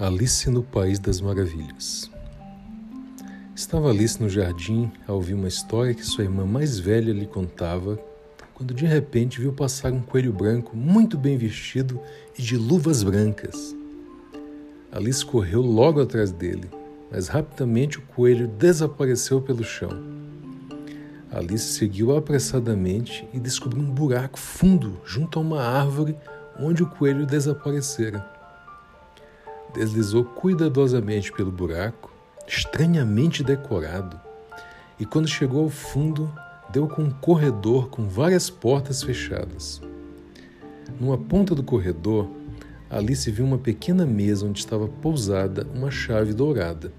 Alice no País das Maravilhas. Estava Alice no jardim a ouvir uma história que sua irmã mais velha lhe contava, quando de repente viu passar um coelho branco muito bem vestido e de luvas brancas. Alice correu logo atrás dele, mas rapidamente o coelho desapareceu pelo chão. Alice seguiu apressadamente e descobriu um buraco fundo junto a uma árvore onde o coelho desaparecera deslizou cuidadosamente pelo buraco, estranhamente decorado, e quando chegou ao fundo, deu com um corredor com várias portas fechadas. Numa ponta do corredor, Alice viu uma pequena mesa onde estava pousada uma chave dourada.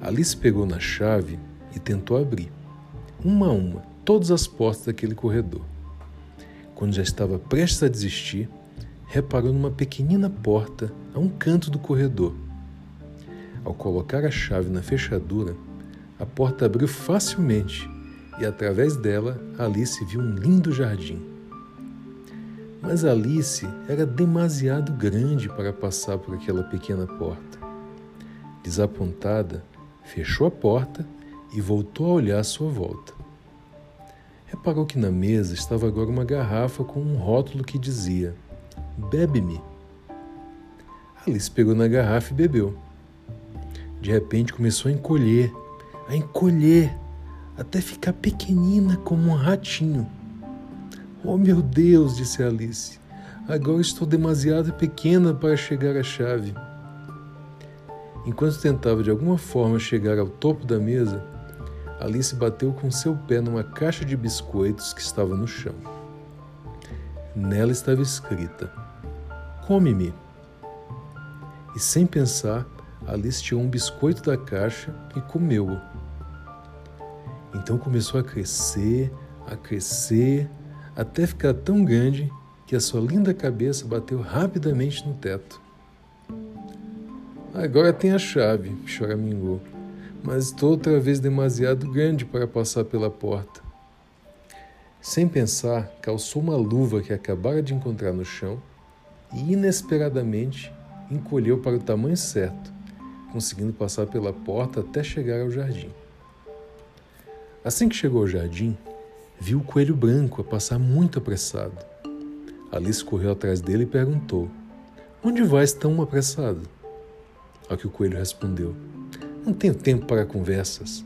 Alice pegou na chave e tentou abrir, uma a uma, todas as portas daquele corredor. Quando já estava prestes a desistir, reparou numa pequenina porta a um canto do corredor. Ao colocar a chave na fechadura, a porta abriu facilmente e, através dela, Alice viu um lindo jardim. Mas Alice era demasiado grande para passar por aquela pequena porta. Desapontada, fechou a porta e voltou a olhar à sua volta. Reparou que na mesa estava agora uma garrafa com um rótulo que dizia Bebe-me. Alice pegou na garrafa e bebeu. De repente começou a encolher, a encolher, até ficar pequenina como um ratinho. Oh meu Deus, disse Alice, agora estou demasiado pequena para chegar à chave. Enquanto tentava de alguma forma chegar ao topo da mesa, Alice bateu com seu pé numa caixa de biscoitos que estava no chão. Nela estava escrita: Come-me. E sem pensar, Alice tirou um biscoito da caixa e comeu-o. Então começou a crescer, a crescer, até ficar tão grande que a sua linda cabeça bateu rapidamente no teto. Agora tem a chave, choramingou, mas estou outra vez demasiado grande para passar pela porta. Sem pensar, calçou uma luva que acabara de encontrar no chão e inesperadamente encolheu para o tamanho certo, conseguindo passar pela porta até chegar ao jardim. Assim que chegou ao jardim, viu o coelho branco a passar muito apressado. Alice correu atrás dele e perguntou: Onde vais tão apressado? Ao que o coelho respondeu: Não tenho tempo para conversas.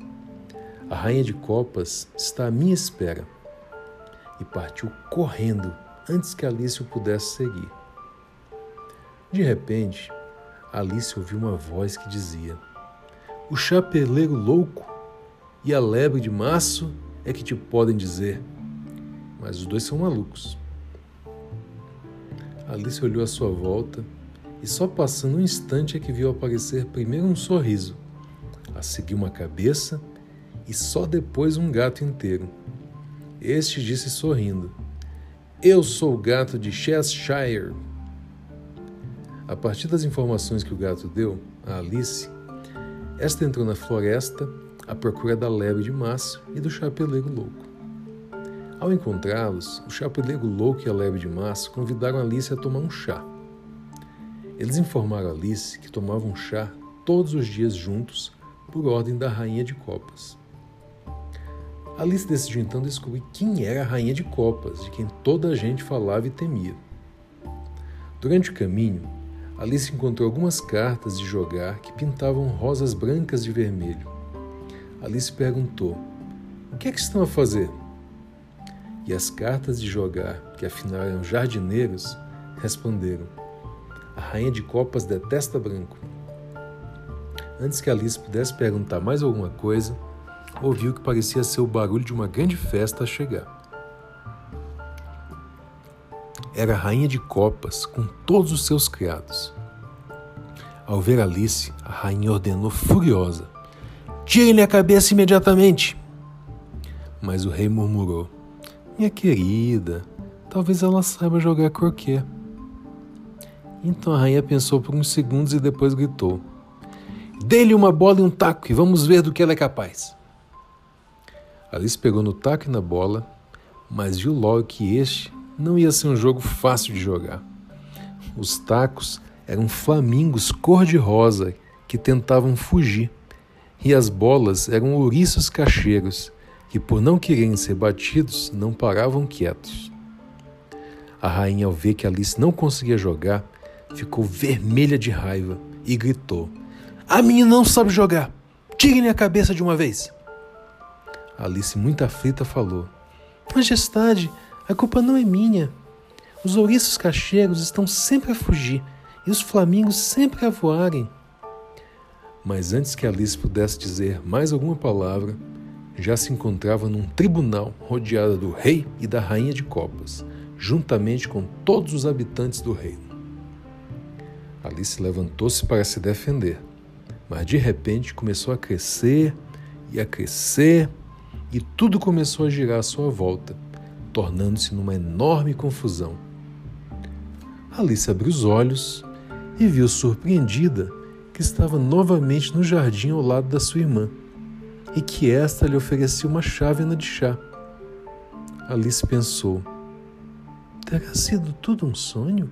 A rainha de copas está à minha espera. E partiu correndo antes que Alice o pudesse seguir. De repente, Alice ouviu uma voz que dizia: O chapeleiro louco e a lebre de maço é que te podem dizer, mas os dois são malucos. Alice olhou à sua volta e só passando um instante é que viu aparecer primeiro um sorriso, a seguir uma cabeça e só depois um gato inteiro. Este disse sorrindo: Eu sou o gato de Cheshire. A partir das informações que o gato deu a Alice, esta entrou na floresta à procura da lebre de Márcio e do chapeleiro louco. Ao encontrá-los, o chapeleiro louco e a lebre de Márcio convidaram Alice a tomar um chá. Eles informaram Alice que tomavam chá todos os dias juntos por ordem da Rainha de Copas. Alice decidiu então descobrir quem era a Rainha de Copas, de quem toda a gente falava e temia. Durante o caminho, Alice encontrou algumas cartas de jogar que pintavam rosas brancas de vermelho. Alice perguntou: O que é que estão a fazer? E as cartas de jogar, que afinal eram jardineiros, responderam: A rainha de copas detesta branco. Antes que Alice pudesse perguntar mais alguma coisa, ouviu que parecia ser o barulho de uma grande festa a chegar. Era rainha de copas com todos os seus criados. Ao ver Alice, a rainha ordenou furiosa: Tirem-lhe a cabeça imediatamente! Mas o rei murmurou: Minha querida, talvez ela saiba jogar croquet. Então a rainha pensou por uns segundos e depois gritou: Dê-lhe uma bola e um taco e vamos ver do que ela é capaz. Alice pegou no taco e na bola, mas viu logo que este não ia ser um jogo fácil de jogar. Os tacos eram flamingos cor-de-rosa que tentavam fugir, e as bolas eram ouriços cacheiros que, por não quererem ser batidos, não paravam quietos. A rainha, ao ver que Alice não conseguia jogar, ficou vermelha de raiva e gritou: A minha não sabe jogar! Tirem-lhe a cabeça de uma vez! Alice, muito aflita, falou: Majestade, a culpa não é minha. Os ouriços cacheiros estão sempre a fugir e os flamingos sempre a voarem. Mas antes que Alice pudesse dizer mais alguma palavra, já se encontrava num tribunal rodeada do rei e da rainha de copas, juntamente com todos os habitantes do reino. Alice levantou-se para se defender, mas de repente começou a crescer e a crescer e tudo começou a girar à sua volta, tornando-se numa enorme confusão. Alice abriu os olhos e viu surpreendida que estava novamente no jardim ao lado da sua irmã e que esta lhe oferecia uma chávena de chá. Alice pensou: terá sido tudo um sonho?